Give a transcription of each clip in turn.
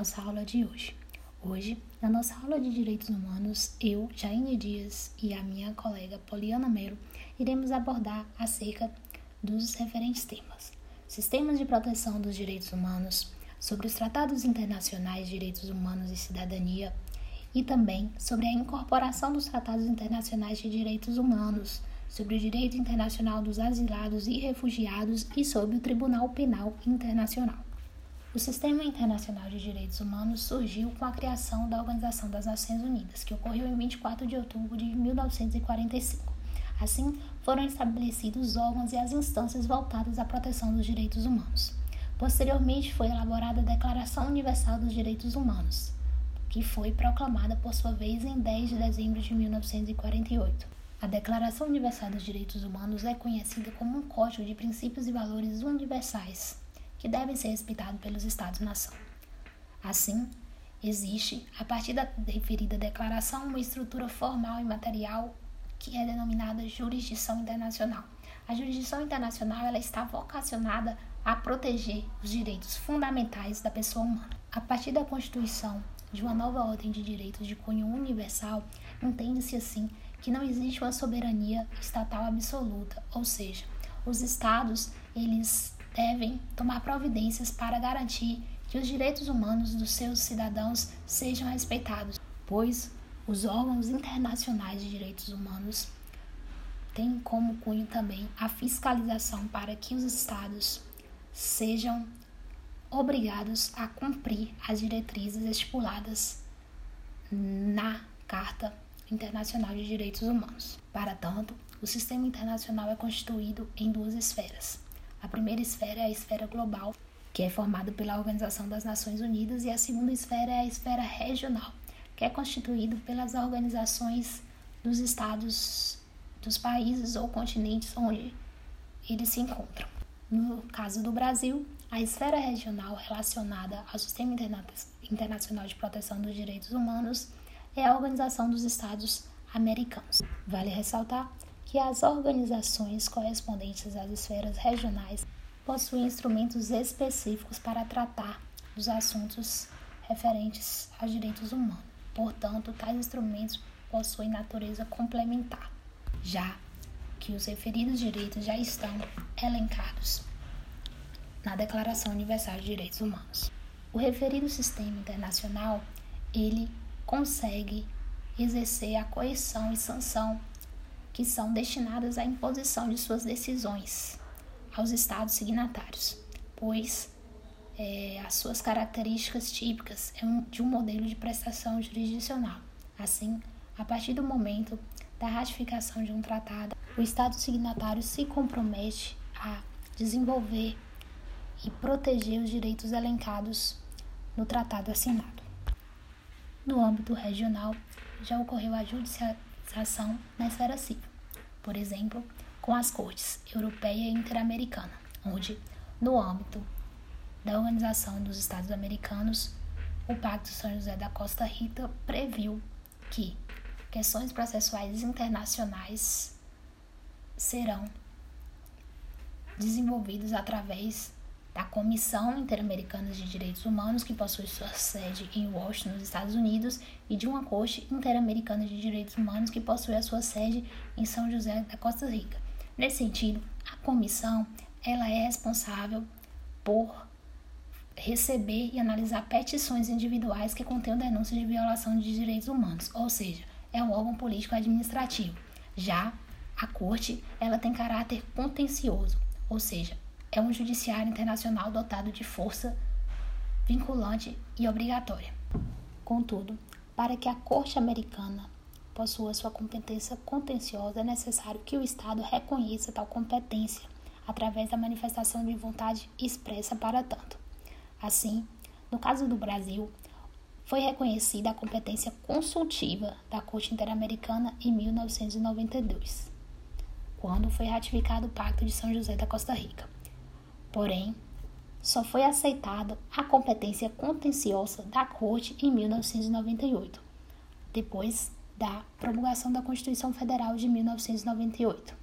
Nossa aula de hoje. Hoje, na nossa aula de Direitos Humanos, eu, Jaine Dias e a minha colega Poliana Melo iremos abordar acerca dos referentes temas: sistemas de proteção dos direitos humanos, sobre os tratados internacionais de direitos humanos e cidadania e também sobre a incorporação dos tratados internacionais de direitos humanos, sobre o direito internacional dos asilados e refugiados e sobre o Tribunal Penal Internacional. O Sistema Internacional de Direitos Humanos surgiu com a criação da Organização das Nações Unidas, que ocorreu em 24 de outubro de 1945. Assim, foram estabelecidos os órgãos e as instâncias voltadas à proteção dos direitos humanos. Posteriormente, foi elaborada a Declaração Universal dos Direitos Humanos, que foi proclamada por sua vez em 10 de dezembro de 1948. A Declaração Universal dos Direitos Humanos é conhecida como um código de princípios e valores universais que devem ser respeitados pelos Estados-nação. Assim, existe, a partir da referida declaração, uma estrutura formal e material que é denominada jurisdição internacional. A jurisdição internacional ela está vocacionada a proteger os direitos fundamentais da pessoa humana. A partir da Constituição de uma nova ordem de direitos de cunho universal, entende-se assim que não existe uma soberania estatal absoluta, ou seja, os estados eles devem tomar providências para garantir que os direitos humanos dos seus cidadãos sejam respeitados, pois os órgãos internacionais de direitos humanos têm como cunho também a fiscalização para que os estados sejam obrigados a cumprir as diretrizes estipuladas na Carta Internacional de Direitos Humanos. Para tanto, o sistema internacional é constituído em duas esferas: a primeira esfera é a esfera global, que é formada pela Organização das Nações Unidas, e a segunda esfera é a esfera regional, que é constituída pelas organizações dos estados dos países ou continentes onde eles se encontram. No caso do Brasil, a esfera regional relacionada ao Sistema Internacional de Proteção dos Direitos Humanos é a Organização dos Estados Americanos. Vale ressaltar que as organizações correspondentes às esferas regionais possuem instrumentos específicos para tratar dos assuntos referentes aos direitos humanos. Portanto, tais instrumentos possuem natureza complementar, já que os referidos direitos já estão elencados na Declaração Universal de Direitos Humanos. O referido sistema internacional, ele consegue exercer a coerção e sanção que são destinadas à imposição de suas decisões aos estados signatários, pois é, as suas características típicas é um, de um modelo de prestação jurisdicional. Assim, a partir do momento da ratificação de um tratado, o Estado signatário se compromete a desenvolver e proteger os direitos elencados no tratado assinado. No âmbito regional, já ocorreu a judicialização ação na esfera civil, por exemplo, com as cortes europeia e interamericana, onde, no âmbito da Organização dos Estados Americanos, o Pacto São José da Costa Rica previu que questões processuais internacionais serão desenvolvidas através da Comissão Interamericana de Direitos Humanos, que possui sua sede em Washington, nos Estados Unidos, e de uma Corte Interamericana de Direitos Humanos, que possui a sua sede em São José da Costa Rica. Nesse sentido, a comissão ela é responsável por receber e analisar petições individuais que contenham denúncias de violação de direitos humanos, ou seja, é um órgão político administrativo. Já a corte, ela tem caráter contencioso, ou seja, é um judiciário internacional dotado de força vinculante e obrigatória. Contudo, para que a Corte Americana possua sua competência contenciosa, é necessário que o Estado reconheça tal competência através da manifestação de vontade expressa para tanto. Assim, no caso do Brasil, foi reconhecida a competência consultiva da Corte Interamericana em 1992, quando foi ratificado o Pacto de São José da Costa Rica. Porém, só foi aceitada a competência contenciosa da Corte em 1998, depois da promulgação da Constituição Federal de 1998.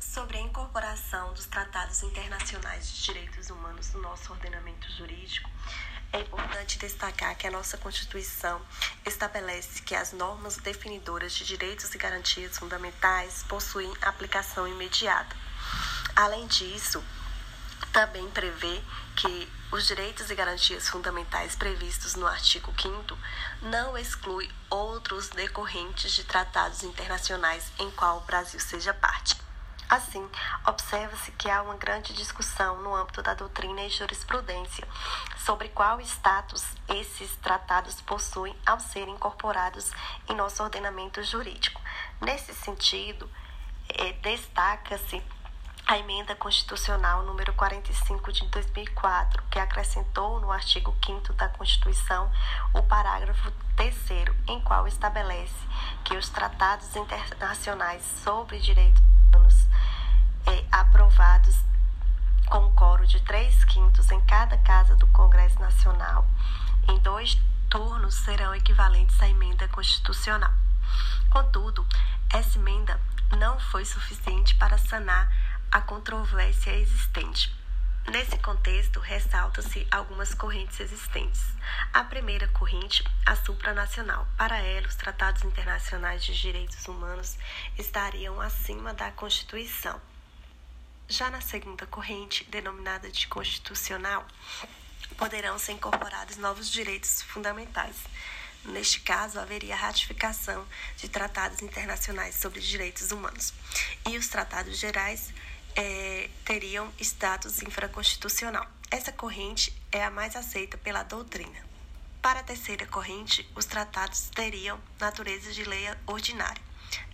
Sobre a incorporação dos tratados internacionais de direitos humanos no nosso ordenamento jurídico, É importante destacar que a nossa Constituição estabelece que as normas definidoras de direitos e garantias fundamentais possuem aplicação imediata. Além disso, também prevê que os direitos e garantias fundamentais previstos no artigo 5 não exclui outros decorrentes de tratados internacionais em qual o Brasil seja parte. Assim, observa-se que há uma grande discussão no âmbito da doutrina e jurisprudência sobre qual status esses tratados possuem ao serem incorporados em nosso ordenamento jurídico. Nesse sentido, eh, destaca-se a emenda constitucional número 45 de 2004, que acrescentou no artigo 5 da Constituição o parágrafo 3 em qual estabelece que os tratados internacionais sobre direitos humanos eh, aprovados com coro de três quintos em cada casa do Congresso Nacional, em dois turnos serão equivalentes à emenda constitucional. Contudo, essa emenda não foi suficiente para sanar a controvérsia existente. Nesse contexto, ressaltam-se algumas correntes existentes. A primeira corrente, a supranacional. Para ela, os tratados internacionais de direitos humanos estariam acima da Constituição. Já na segunda corrente, denominada de constitucional, poderão ser incorporados novos direitos fundamentais. Neste caso, haveria ratificação de tratados internacionais sobre direitos humanos. E os tratados gerais é, teriam status infraconstitucional. Essa corrente é a mais aceita pela doutrina. Para a terceira corrente, os tratados teriam natureza de lei ordinária.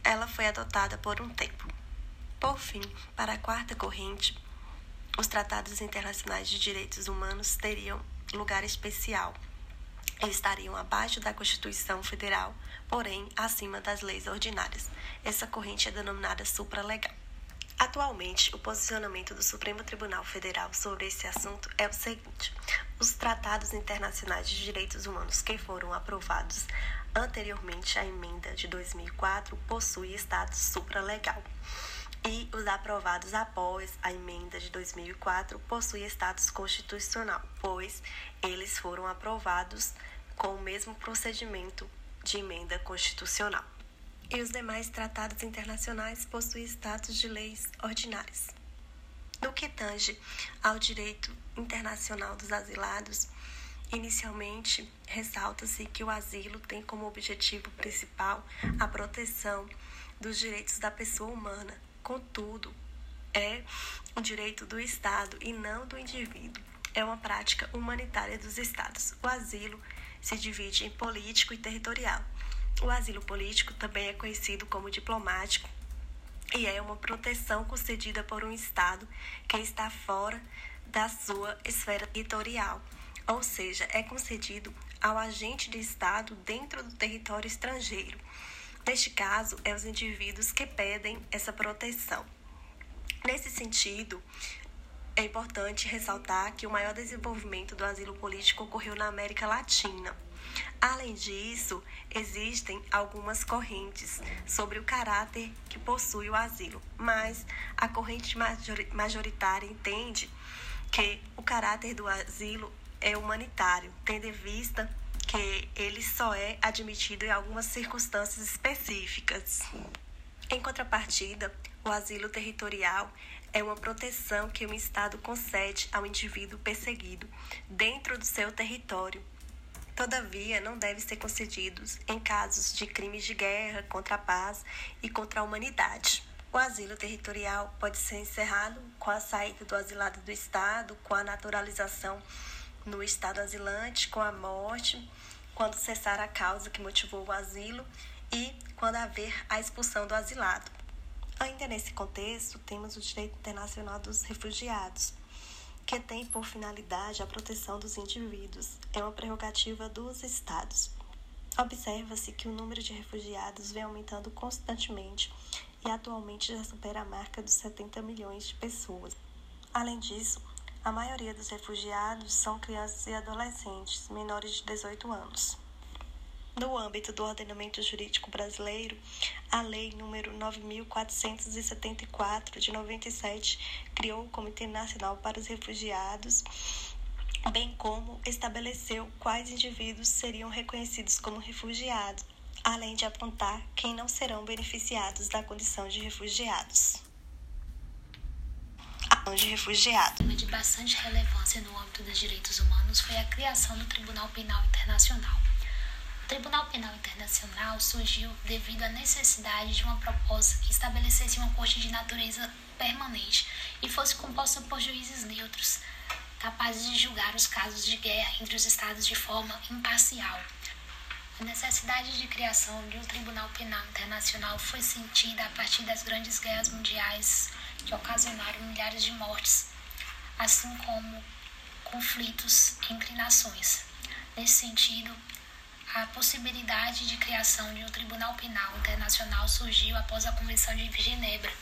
Ela foi adotada por um tempo. Por fim, para a quarta corrente, os tratados internacionais de direitos humanos teriam lugar especial. Eles estariam abaixo da Constituição Federal, porém acima das leis ordinárias. Essa corrente é denominada supralegal. Atualmente, o posicionamento do Supremo Tribunal Federal sobre esse assunto é o seguinte: os tratados internacionais de direitos humanos que foram aprovados anteriormente à emenda de 2004 possuem status supralegal. E os aprovados após a emenda de 2004 possuem status constitucional, pois eles foram aprovados com o mesmo procedimento de emenda constitucional e os demais tratados internacionais possuem status de leis ordinárias. No que tange ao direito internacional dos asilados, inicialmente ressalta-se que o asilo tem como objetivo principal a proteção dos direitos da pessoa humana. Contudo, é um direito do Estado e não do indivíduo. É uma prática humanitária dos Estados. O asilo se divide em político e territorial. O asilo político também é conhecido como diplomático e é uma proteção concedida por um Estado que está fora da sua esfera territorial, ou seja, é concedido ao agente de Estado dentro do território estrangeiro. Neste caso, é os indivíduos que pedem essa proteção. Nesse sentido, é importante ressaltar que o maior desenvolvimento do asilo político ocorreu na América Latina. Além disso, existem algumas correntes sobre o caráter que possui o asilo, mas a corrente majoritária entende que o caráter do asilo é humanitário, tendo em vista que ele só é admitido em algumas circunstâncias específicas. Em contrapartida, o asilo territorial é uma proteção que um Estado concede ao indivíduo perseguido dentro do seu território Todavia, não deve ser concedidos em casos de crimes de guerra contra a paz e contra a humanidade. O asilo territorial pode ser encerrado com a saída do asilado do Estado, com a naturalização no Estado asilante, com a morte, quando cessar a causa que motivou o asilo e quando haver a expulsão do asilado. Ainda nesse contexto, temos o direito internacional dos refugiados que tem por finalidade a proteção dos indivíduos. É uma prerrogativa dos Estados. Observa-se que o número de refugiados vem aumentando constantemente e atualmente já supera a marca dos 70 milhões de pessoas. Além disso, a maioria dos refugiados são crianças e adolescentes menores de 18 anos. No âmbito do ordenamento jurídico brasileiro, a Lei nº 9474 de 97 criou o Comitê Nacional para os Refugiados bem como estabeleceu quais indivíduos seriam reconhecidos como refugiados, além de apontar quem não serão beneficiados da condição de refugiados. De refugiado. Tema de bastante relevância no âmbito dos direitos humanos foi a criação do Tribunal Penal Internacional. Tribunal Penal Internacional surgiu devido à necessidade de uma proposta que estabelecesse uma corte de natureza permanente e fosse composta por juízes neutros, capazes de julgar os casos de guerra entre os estados de forma imparcial. A necessidade de criação de um Tribunal Penal Internacional foi sentida a partir das grandes guerras mundiais que ocasionaram milhares de mortes, assim como conflitos entre nações. Nesse sentido, a possibilidade de criação de um Tribunal Penal Internacional surgiu após a Convenção de Genebra,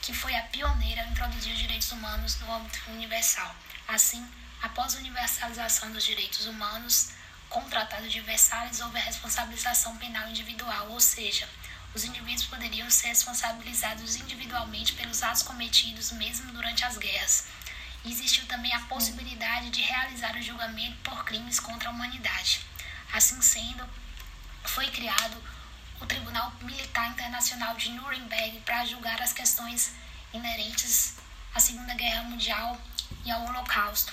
que foi a pioneira a introduzir os direitos humanos no âmbito universal. Assim, após a universalização dos direitos humanos, com o Tratado de Versalhes houve a responsabilização penal individual, ou seja, os indivíduos poderiam ser responsabilizados individualmente pelos atos cometidos mesmo durante as guerras. Existiu também a possibilidade de realizar o julgamento por crimes contra a humanidade. Assim sendo, foi criado o Tribunal Militar Internacional de Nuremberg para julgar as questões inerentes à Segunda Guerra Mundial e ao Holocausto.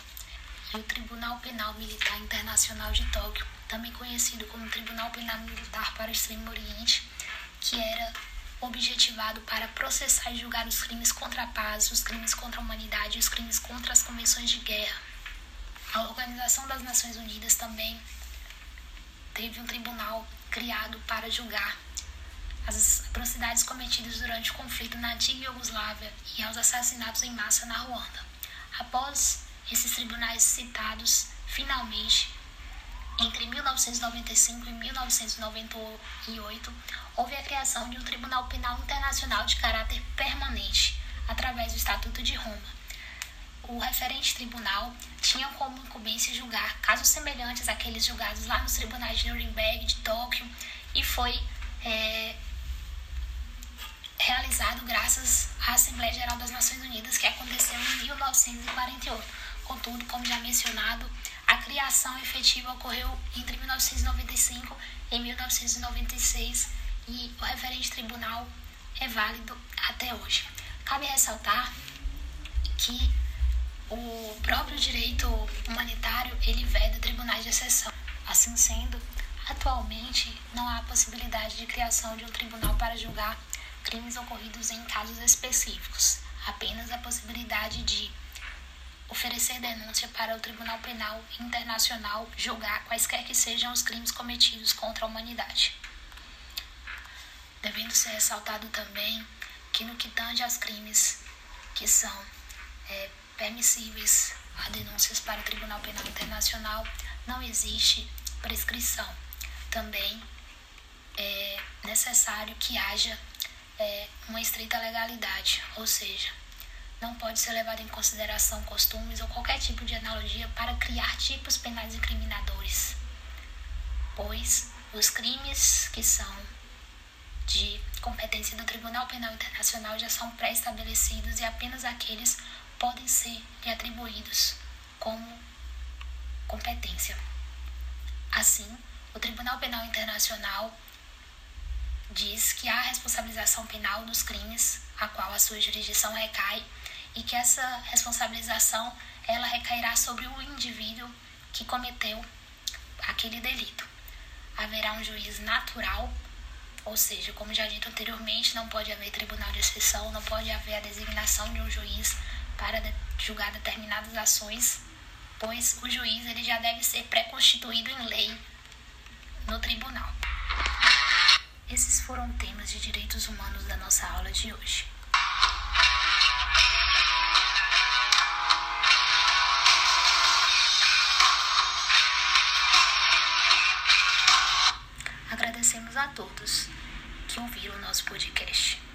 E o Tribunal Penal Militar Internacional de Tóquio, também conhecido como Tribunal Penal Militar para o Extremo Oriente, que era objetivado para processar e julgar os crimes contra a paz, os crimes contra a humanidade e os crimes contra as convenções de guerra. A Organização das Nações Unidas também teve um tribunal criado para julgar as atrocidades cometidas durante o conflito na antiga Iugoslávia e aos assassinatos em massa na Ruanda. Após esses tribunais citados, finalmente, entre 1995 e 1998, houve a criação de um Tribunal Penal Internacional de caráter permanente, através do Estatuto de Roma o referente tribunal tinha como incumbência julgar casos semelhantes àqueles julgados lá nos tribunais de Nuremberg, de Tóquio, e foi é, realizado graças à Assembleia Geral das Nações Unidas, que aconteceu em 1948. Contudo, como já mencionado, a criação efetiva ocorreu entre 1995 e 1996 e o referente tribunal é válido até hoje. Cabe ressaltar que o próprio direito humanitário ele veda tribunais de exceção. Assim sendo, atualmente não há possibilidade de criação de um tribunal para julgar crimes ocorridos em casos específicos, apenas a possibilidade de oferecer denúncia para o Tribunal Penal Internacional julgar quaisquer que sejam os crimes cometidos contra a humanidade. Devendo ser ressaltado também que no que tange aos crimes que são é, permissíveis a denúncias para o Tribunal Penal Internacional, não existe prescrição. Também é necessário que haja é, uma estrita legalidade, ou seja, não pode ser levado em consideração costumes ou qualquer tipo de analogia para criar tipos penais incriminadores, pois os crimes que são de competência do Tribunal Penal Internacional já são pré-estabelecidos e apenas aqueles podem ser lhe atribuídos como competência. Assim, o Tribunal Penal Internacional diz que há responsabilização penal dos crimes a qual a sua jurisdição recai e que essa responsabilização ela recairá sobre o indivíduo que cometeu aquele delito. Haverá um juiz natural, ou seja, como já dito anteriormente, não pode haver tribunal de exceção, não pode haver a designação de um juiz para julgar determinadas ações, pois o juiz ele já deve ser pré-constituído em lei no tribunal. Esses foram temas de direitos humanos da nossa aula de hoje. Agradecemos a todos que ouviram o nosso podcast.